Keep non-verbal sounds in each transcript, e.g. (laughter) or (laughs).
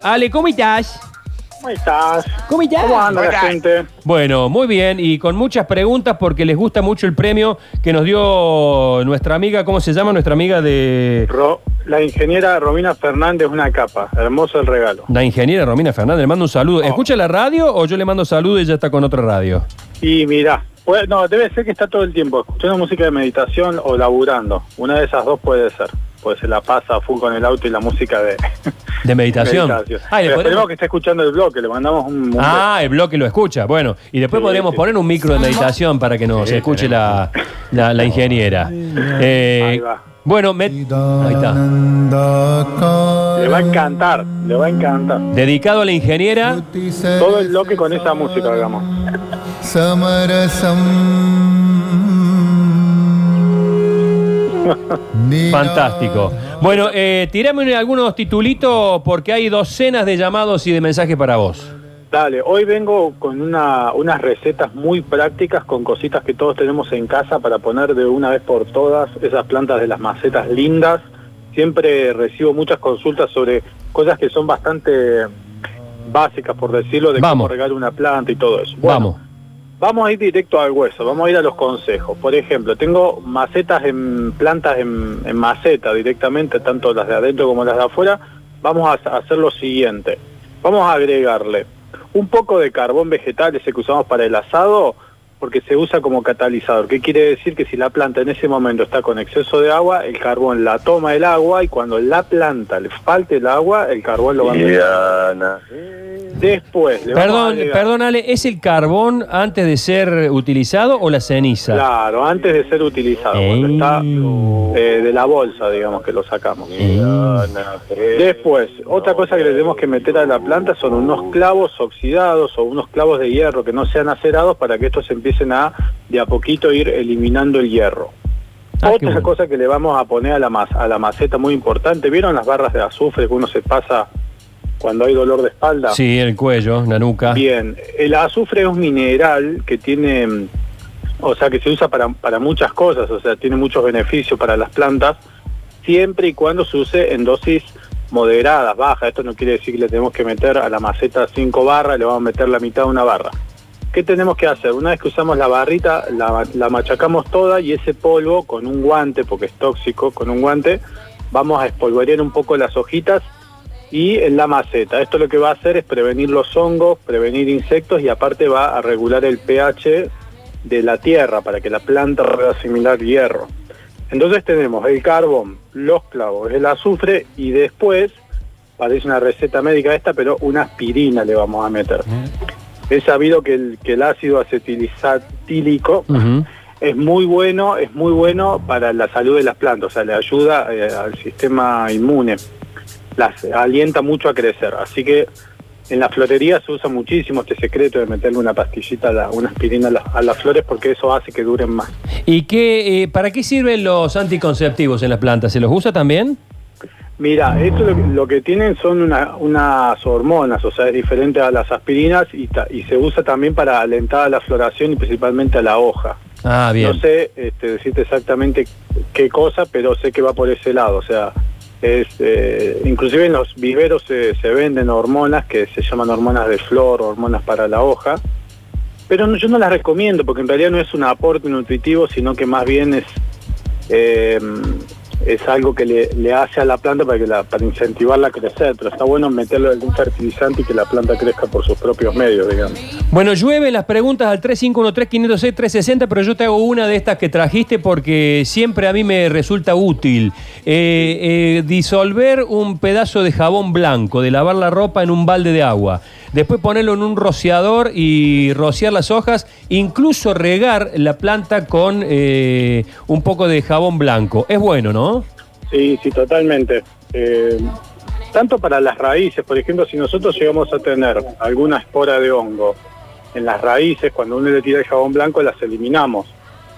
Ale, ¿cómo estás? ¿Cómo estás? ¿Cómo estás? ¿Cómo anda la gente? Bueno, muy bien y con muchas preguntas porque les gusta mucho el premio que nos dio nuestra amiga, ¿cómo se llama? Nuestra amiga de Ro- la ingeniera Romina Fernández, una capa. Hermoso el regalo. la ingeniera Romina Fernández. Le mando un saludo. ¿Escucha la radio o yo le mando saludo y ya está con otra radio? Y mira, no, debe ser que está todo el tiempo escuchando música de meditación o laburando. Una de esas dos puede ser. Pues se la pasa a full con el auto y la música de (laughs) De meditación. meditación. Ah, Pero esperemos que esté escuchando el bloque, le mandamos un... un Ah, el bloque lo escucha. Bueno, y después Sí, podríamos sí. poner un micro de meditación para que nos escuche la, la- la ingeniera. Eh, Ahí va. Bueno, me- ahí está. Le va a encantar, le va a encantar. Dedicado a la ingeniera. Todo el bloque con esa música, digamos. Fantástico. Bueno, eh, tirame algunos titulitos porque hay docenas de llamados y de mensajes para vos. Dale, hoy vengo con una, unas recetas muy prácticas con cositas que todos tenemos en casa para poner de una vez por todas esas plantas de las macetas lindas. Siempre recibo muchas consultas sobre cosas que son bastante básicas, por decirlo, de Vamos. cómo regar una planta y todo eso. Bueno, Vamos. Vamos a ir directo al hueso, vamos a ir a los consejos. Por ejemplo, tengo macetas en plantas en, en maceta directamente, tanto las de adentro como las de afuera. Vamos a hacer lo siguiente. Vamos a agregarle un poco de carbón vegetal, ese que usamos para el asado, porque se usa como catalizador. ¿Qué quiere decir? Que si la planta en ese momento está con exceso de agua, el carbón la toma el agua y cuando la planta le falte el agua, el carbón lo va a meter. Después, le vamos a Perdón, perdón, Ale, ¿es el carbón antes de ser utilizado o la ceniza? Claro, antes de ser utilizado, cuando Eh. está eh, de la bolsa, digamos, que lo sacamos. Después, otra cosa que le tenemos que meter a la planta son unos clavos oxidados o unos clavos de hierro que no sean acerados para que estos empiecen a, de a poquito, ir eliminando el hierro. Ah, Otra bueno. cosa que le vamos a poner a la, a la maceta muy importante, ¿vieron las barras de azufre que uno se pasa cuando hay dolor de espalda? Sí, el cuello, la nuca. Bien, el azufre es un mineral que tiene, o sea, que se usa para, para muchas cosas, o sea, tiene muchos beneficios para las plantas, siempre y cuando se use en dosis moderadas, bajas. Esto no quiere decir que le tenemos que meter a la maceta 5 barras, le vamos a meter la mitad de una barra. ¿Qué tenemos que hacer? Una vez que usamos la barrita, la, machacamos toda y ese polvo con un guante, porque es tóxico, con un guante, vamos a espolvorear un poco las hojitas y en la maceta. Esto lo que va a hacer es prevenir los hongos, prevenir insectos y aparte va a regular el pH de la tierra para que la planta pueda asimilar hierro. Entonces tenemos el carbón, los clavos, el azufre y después, parece una receta médica esta, pero una aspirina le vamos a meter. Es sabido que el, que el ácido acetilisatílico Ujú. es muy bueno, es muy bueno para la salud de las plantas, o sea, le ayuda eh, al sistema inmune, las alienta mucho a crecer. Así que en la florería se usa muchísimo este secreto de meterle una pastillita, a la- una aspirina a, la- a las flores porque eso hace que duren más. ¿Y qué, eh, para qué sirven los anticonceptivos en las plantas? ¿Se los usa también? Mira, esto lo, que- lo que tienen son una- unas hormonas, o sea, es diferente a las aspirinas y, ta- y se usa también para alentar a la floración y principalmente a la hoja. Ah, bien. No sé este, decirte exactamente qué cosa, pero sé que va por ese lado. O sea, es eh, inclusive en los viveros se, se venden hormonas que se llaman hormonas de flor, hormonas para la hoja. Pero no- yo no las recomiendo porque en realidad no es un aporte nutritivo, sino que más bien es eh, es algo que le, le hace a la planta para que la, para incentivarla a crecer. Pero está bueno meterle algún fertilizante y que la planta crezca por sus propios medios, digamos. Bueno, llueve las preguntas al 3513-506-360, pero yo te hago una de estas que trajiste porque siempre a mí me resulta útil. Eh, eh, disolver un pedazo de jabón blanco, de lavar la ropa en un balde de agua. Después ponerlo en un rociador y rociar las hojas, incluso regar la planta con eh, un poco de jabón blanco. Es bueno, ¿no? Sí, sí, totalmente. Eh, tanto para las raíces, por ejemplo, si nosotros llegamos a tener alguna espora de hongo en las raíces, cuando uno le tira el jabón blanco las eliminamos.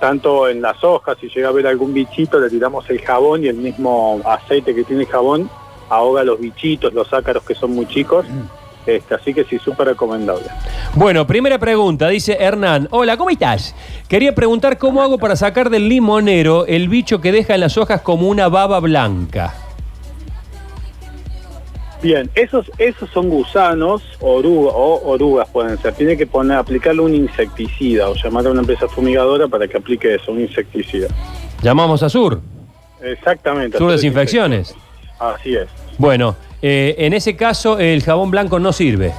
Tanto en las hojas, si llega a haber algún bichito, le tiramos el jabón y el mismo aceite que tiene el jabón ahoga los bichitos, los ácaros que son muy chicos. Este, así que sí, súper recomendable. Bueno, primera pregunta, dice Hernán. Hola, ¿cómo estás? Quería preguntar cómo hago para sacar del limonero el bicho que deja en las hojas como una baba blanca. Bien, esos, esos son gusanos oruga, o orugas pueden ser. Tiene que poner, aplicarle un insecticida o llamar a una empresa fumigadora para que aplique eso, un insecticida. Llamamos a Sur. Exactamente. Sur Sur Desinfecciones. Así es. Bueno, eh, en ese caso el jabón blanco no sirve.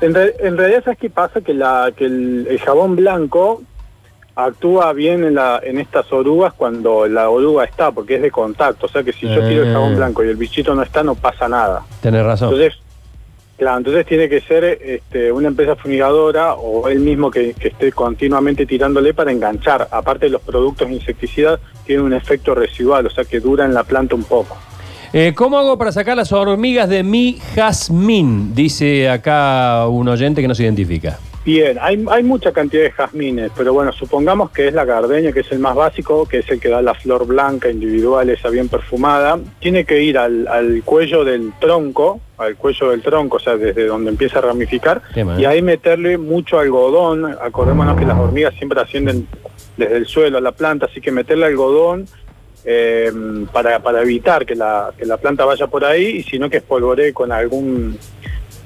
En, re- en realidad, ¿sabes qué pasa? Que, la, que el, el jabón blanco actúa bien en, la, en estas orugas cuando la oruga está, porque es de contacto. O sea que si yo tiro el Eh. jabón blanco y el bichito no está, no pasa nada. Tenés razón. Entonces, claro, entonces tiene que ser este, una empresa fumigadora o él mismo que, que esté continuamente tirándole para enganchar. Aparte de los productos insecticidas, tiene un efecto residual, o sea que dura en la planta un poco. Eh, ¿Cómo hago para sacar las hormigas de mi jazmín? Dice acá un oyente que no se identifica. Bien, hay, hay mucha cantidad de jazmines, pero bueno, supongamos que es la gardenia, que es el más básico, que es el que da la flor blanca individual, esa bien perfumada. Tiene que ir al, al cuello del tronco, al cuello del tronco, o sea, desde donde empieza a ramificar, y ahí meterle mucho algodón. Acordémonos que las hormigas siempre ascienden desde el suelo a la planta, así que meterle algodón eh, para, para evitar que la, que la planta vaya por ahí, y sino que espolvoree con algún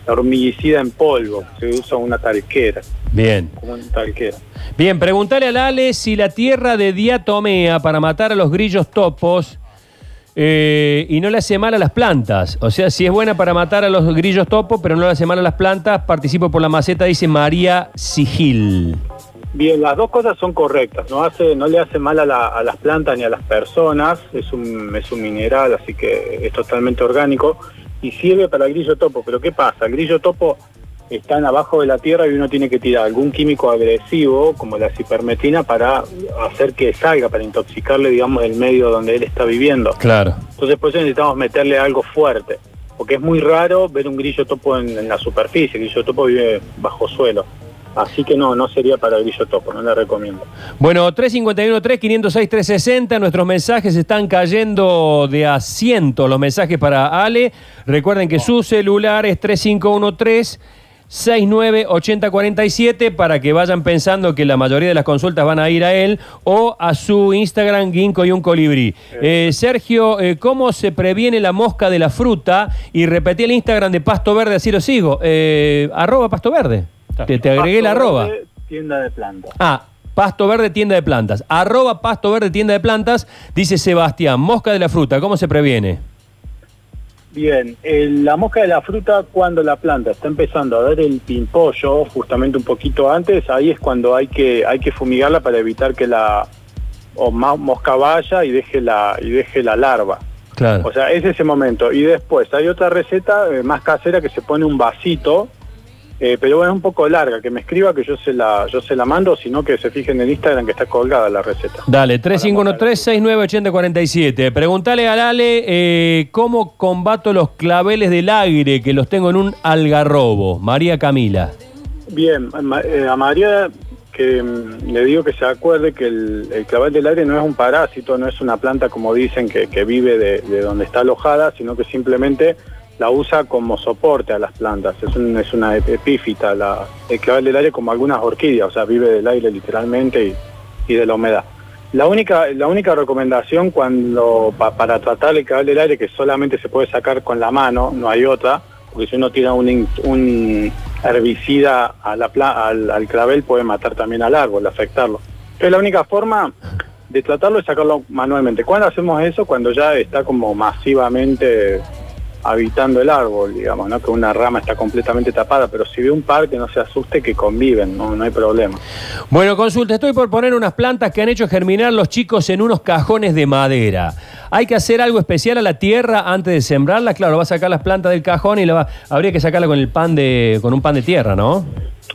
hormiguicida en polvo, se usa una talquera, Bien. como una talquera. Bien, preguntale al Ale si la tierra de diatomea para matar a los grillos topos eh, y no le hace mal a las plantas. O sea, si es buena para matar a los grillos topos, pero no le hace mal a las plantas, participo por la maceta, dice María Sigil. Bien, las dos cosas son correctas, no hace, no le hace mal a, la- a las plantas ni a las personas, es un, es un mineral, así que es totalmente orgánico y sirve para el grillo topo. Pero ¿qué pasa? El grillo topo están abajo de la tierra y uno tiene que tirar algún químico agresivo, como la cipermetina, para hacer que salga, para intoxicarle, digamos, el medio donde él está viviendo. Claro. Entonces por eso necesitamos meterle algo fuerte, porque es muy raro ver un grillo topo en, en la superficie, el grillo topo vive bajo suelo. Así que no, no sería para el grillo topo, no le recomiendo. Bueno, 351-3-506-360, nuestros mensajes están cayendo de a cientos, los mensajes para Ale. Recuerden que su celular es 3513. 698047 para que vayan pensando que la mayoría de las consultas van a ir a él o a su Instagram Ginkgo y un colibrí. Eh, Sergio, eh, ¿cómo se previene la mosca de la fruta? Y repetí el Instagram de Pasto Verde, así lo sigo. Eh, arroba Pasto Verde. Te, te agregué el arroba. Verde, Tienda de plantas. Ah, Pasto Verde Tienda de Plantas. Arroba Pasto Verde Tienda de Plantas, dice Sebastián. Mosca de la fruta, ¿cómo se previene? Bien, el- la mosca de la fruta cuando la planta está empezando a dar el pimpollo, justamente un poquito antes, ahí es cuando hay que hay que fumigarla para evitar que la o ma- mosca vaya y deje la y deje la larva. Claro. O sea, es ese momento. Y después hay otra receta eh, más casera que se pone un vasito, eh, pero bueno, es un poco larga, que me escriba que yo se la yo se la mando, sino que se fijen en el Instagram que está colgada la receta. Dale, 3513-698047. Preguntale al Ale eh, cómo combato los claveles del aire que los tengo en un algarrobo. María Camila. Bien, eh, a María que mm, le digo que se acuerde que el, el clavel del aire no es un parásito, no es una planta como dicen que, que vive de, de donde está alojada, sino que simplemente la usa como soporte a las plantas. Es, un- es una ep- epífita la, el clavel del aire como algunas orquídeas, o sea, vive del aire literalmente y, de la humedad. La única, la única recomendación cuando pa- para tratar el clavel del aire, que solamente se puede sacar con la mano, no hay otra, porque si uno tira un, herbicida a la al, al clavel puede matar también al árbol, afectarlo. Entonces la única forma de tratarlo es sacarlo manualmente. ¿Cuándo hacemos eso? Cuando ya está como masivamente habitando el árbol, digamos, ¿no? que una rama está completamente tapada, pero si ve un par que no se asuste que conviven, no, no hay problema. Bueno, consulta, estoy por poner unas plantas que han hecho germinar los chicos en unos cajones de madera. ¿Hay que hacer algo especial a la tierra antes de sembrarla? Claro, va a sacar las plantas del cajón y la va- habría que sacarla con el pan de, con un pan de tierra, ¿no?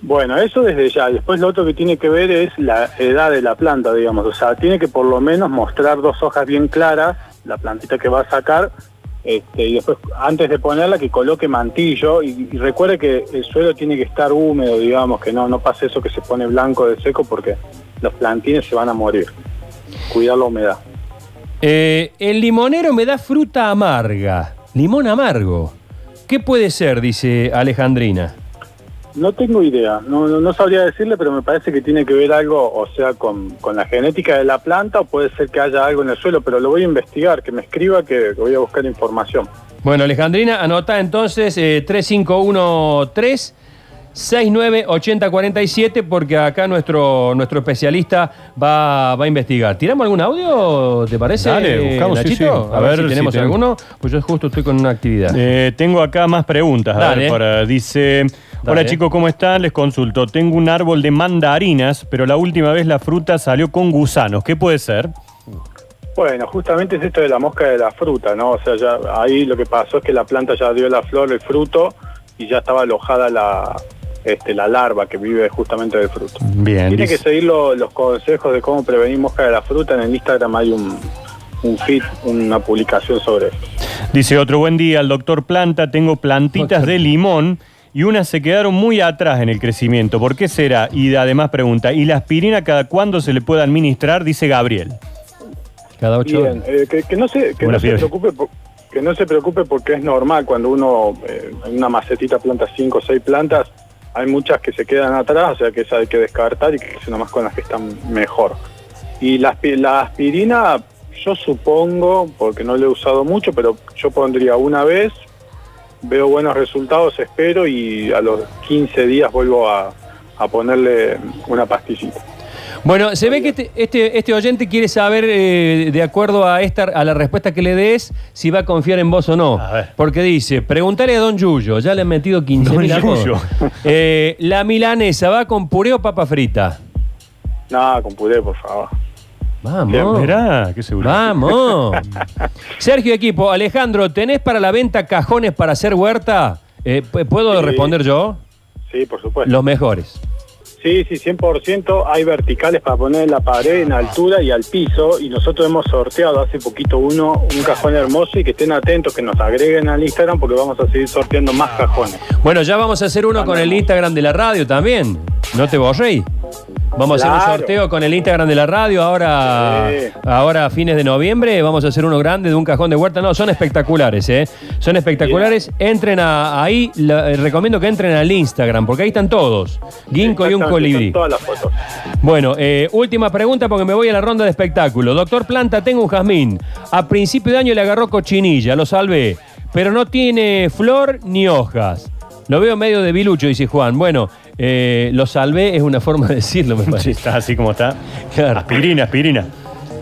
Bueno, eso desde ya. Después lo otro que tiene que ver es la edad de la planta, digamos. O sea, tiene que por lo menos mostrar dos hojas bien claras, la plantita que va a sacar, este, y después, antes de ponerla, que coloque mantillo. Y, recuerde que el suelo tiene que estar húmedo, digamos, que no, no pase eso que se pone blanco de seco porque los plantines se van a morir. Cuidar la humedad. Eh, el limonero me da fruta amarga. Limón amargo. ¿Qué puede ser? Dice Alejandrina. No tengo idea, no, no, no sabría decirle, pero me parece que tiene que ver algo, o sea, con, con la genética de la planta, o puede ser que haya algo en el suelo, pero lo voy a investigar, que me escriba, que, voy a buscar información. Bueno, Alejandrina, anota entonces eh, 3513 698047 porque acá nuestro, nuestro especialista va, va a investigar. ¿Tiramos algún audio, te parece? Dale, buscamos, sí, Nachito? sí. A, ver, si tenemos tenemos. alguno. Pues yo justo estoy con una actividad. Eh, tengo acá más preguntas. A Dale. ver, para- dice, hola chicos, ¿cómo están? Les consulto. Tengo un árbol de mandarinas, pero la última vez la fruta salió con gusanos. ¿Qué puede ser? Bueno, justamente es esto de la mosca de la fruta, ¿no? O sea, ya ahí lo que pasó es que la planta ya dio la flor, el fruto, y ya estaba alojada la, este, la larva que vive justamente del fruto. Bien. Tiene que seguir lo- los consejos de cómo prevenir mosca de la fruta. En el Instagram hay un, un feed, una publicación sobre esto. Dice otro buen día, el doctor Planta, tengo plantitas de limón y unas se quedaron muy atrás en el crecimiento. ¿Por qué será? Y además pregunta, ¿y la aspirina cada cuándo se le puede administrar? Dice Gabriel. Cada ocho Bien, horas. eh, que, que no se, que Una no se fiebre. preocupe por- que no se preocupe porque es normal cuando uno eh, en una macetita planta cinco o seis plantas, hay muchas que se quedan atrás, o sea que esa hay que descartar y que nomás con las que están mejor. Y la, aspi- la aspirina, yo supongo, porque no lo he usado mucho, pero yo pondría una vez, veo buenos resultados, espero, y a los 15 días vuelvo a, a ponerle una pastillita. Bueno, se ve que este, este, este oyente quiere saber, eh, de acuerdo a esta a la respuesta que le des, si va a confiar en vos o no. A ver. Porque dice, preguntale a Don Yuyo, ya le han metido 15 Don. Yuyo. Eh, La milanesa, ¿va con puré o papa frita? Nada, con puré, por favor. Vamos. Mirá, qué seguro. Vamos. (laughs) Sergio Equipo, Alejandro, ¿tenés para la venta cajones para hacer huerta? Eh, ¿pu- ¿Puedo Sí. responder yo? Sí, por supuesto. Los mejores. Sí, sí, 100%. Hay verticales para poner en la pared, en altura y al piso. Y nosotros hemos sorteado hace poquito uno, un cajón hermoso y que estén atentos, que nos agreguen al Instagram porque vamos a seguir sorteando más cajones. Bueno, ya vamos a hacer uno con el Instagram de la radio también. No te borré. Vamos a hacer un sorteo con el Instagram de la radio ahora, Sí. ahora a fines de noviembre. Vamos a hacer uno grande de un cajón de huerta. No, son espectaculares, ¿eh? Son espectaculares. Entren a- ahí. la- eh, recomiendo que entren al Instagram porque ahí están todos. Ginkgo y un colibrí. Todas las fotos. Bueno, eh, última pregunta porque me voy a la ronda de espectáculo. Doctor Planta, tengo un jazmín. A principio de año le agarró cochinilla, lo salvé. Pero no tiene flor ni hojas. Lo veo medio de bilucho, dice Juan. Bueno, eh, lo salvé es una forma de decirlo, me Sí, parece. está así como está. Claro. Aspirina, aspirina.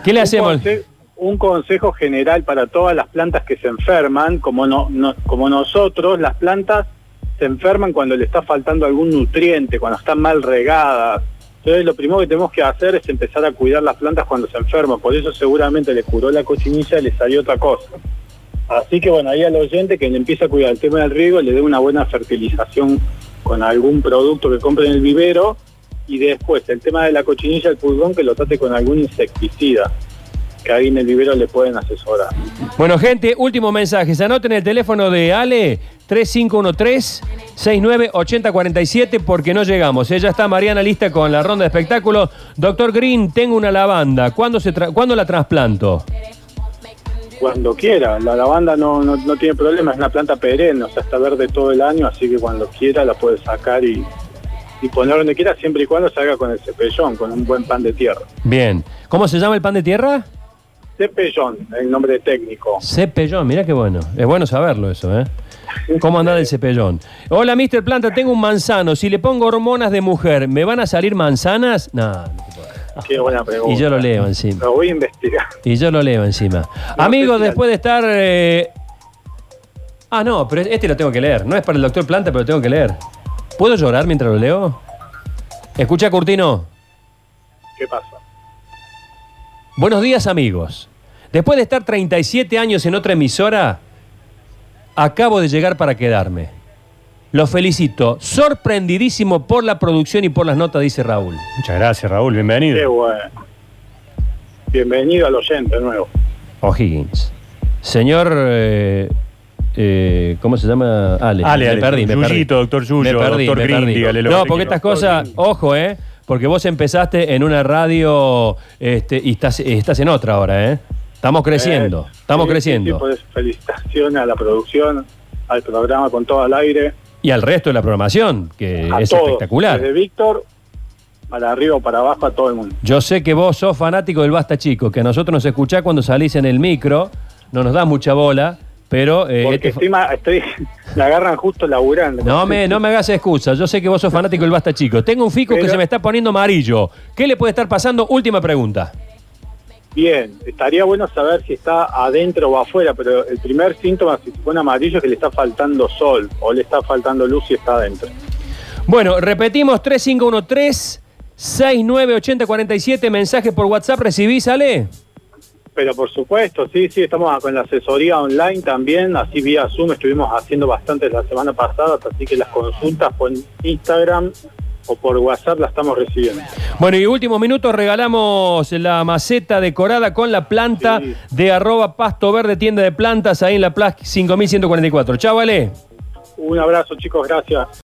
¿Qué le Un, hacemos? conse- un consejo general para todas las plantas que se enferman, como, no, no- como nosotros, las plantas se enferman cuando le está faltando algún nutriente, cuando están mal regadas. Entonces lo primero que tenemos que hacer es empezar a cuidar las plantas cuando se enferman. Por eso seguramente le curó la cochinilla y le salió otra cosa. Así que bueno, ahí al oyente que le empieza a cuidar el tema del riego, le dé una buena fertilización con algún producto que compre en el vivero y después el tema de la cochinilla, el pulgón, que lo trate con algún insecticida que ahí en el vivero le pueden asesorar. Bueno, gente, último mensaje. Se anoten el teléfono de Ale 3513-698047 porque no llegamos. Ella está Mariana lista con la ronda de espectáculos. Doctor Green, tengo una lavanda. ¿Cuándo, se tra- ¿cuándo la trasplanto? Cuando quiera, la lavanda no, no, no tiene problema, es una planta perenne, o sea, está verde todo el año, así que cuando quiera la puede sacar y, y poner donde quiera, siempre y cuando se haga con el cepellón, con un buen pan de tierra. Bien. ¿Cómo se llama el pan de tierra? Cepellón, el nombre técnico. Cepellón, mirá qué bueno. Es bueno saberlo eso, ¿eh? ¿Cómo anda del cepellón? Hola, Mr. Planta, tengo un manzano. Si le pongo hormonas de mujer, ¿me van a salir manzanas? No. Qué buena pregunta. (laughs) Y yo lo leo encima. Lo voy a investigar. Y yo lo leo encima. Amigos, después de estar... eh, Ah, no, pero este lo tengo que leer. No es para el doctor Planta, pero lo tengo que leer. ¿Puedo llorar mientras lo leo? Escucha, Curtino. ¿Qué pasa? Buenos días, amigos. Después de estar 37 años en otra emisora, acabo de llegar para quedarme. Los felicito. Sorprendidísimo por la producción y por las notas, dice Raúl. Muchas gracias, Raúl. Qué Bienvenido. bueno. Bienvenido al oyente nuevo. O'Higgins. Señor. eh, eh, ¿Cómo se llama? Ale. Ale, me Ale. perdí, me perdí. Yuyito, doctor Yuyo, Me perdí, doctor me Green, perdí. dígale lo No, que porque estas cosas, ojo, ¿eh? Porque vos empezaste en una radio este, y estás, estás en otra ahora, ¿eh? Estamos creciendo, Eh, estamos sí, creciendo. sí, pues, felicitaciones a la producción, al programa con todo al aire. Y al resto de la programación, que a es todos, espectacular. Desde Víctor para arriba o para abajo a todo el mundo. Yo sé que vos sos fanático del Basta Chico, que a nosotros nos escuchás cuando salís en el micro, no nos das mucha bola, pero... eh, Porque este- estoy, ma- (laughs) estoy, me agarran justo laburando. no me, no me hagas excusa, yo sé que vos sos fanático del Basta Chico. Tengo un fico que se me está poniendo amarillo. ¿Qué le puede estar pasando? Última pregunta. Bien, estaría bueno saber si está adentro o afuera, pero el primer síntoma, si se pone amarillo, es que le está faltando sol o le está faltando luz y está adentro. Bueno, repetimos 3513 698047 mensaje por WhatsApp recibí, ¿sale? Pero por supuesto, sí, sí, estamos con la asesoría online también, así vía Zoom estuvimos haciendo bastantes la semana pasada, así que las consultas por Instagram o por WhatsApp las estamos recibiendo. Bueno, y últimos minutos regalamos la maceta decorada con la planta Sí. de arroba pasto verde tienda de plantas ahí en la Plaza 5144. Chao, vale. Un abrazo chicos, gracias.